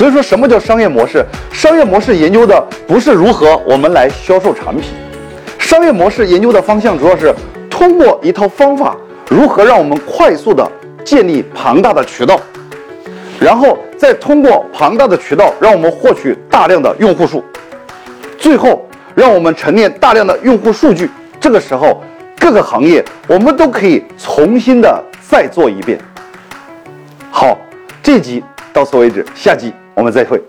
所以说，什么叫商业模式？商业模式研究的不是如何我们来销售产品，商业模式研究的方向主要是通过一套方法，如何让我们快速的建立庞大的渠道，然后再通过庞大的渠道，让我们获取大量的用户数，最后让我们沉淀大量的用户数据。这个时候，各个行业我们都可以重新的再做一遍。好，这集到此为止，下集我们再会。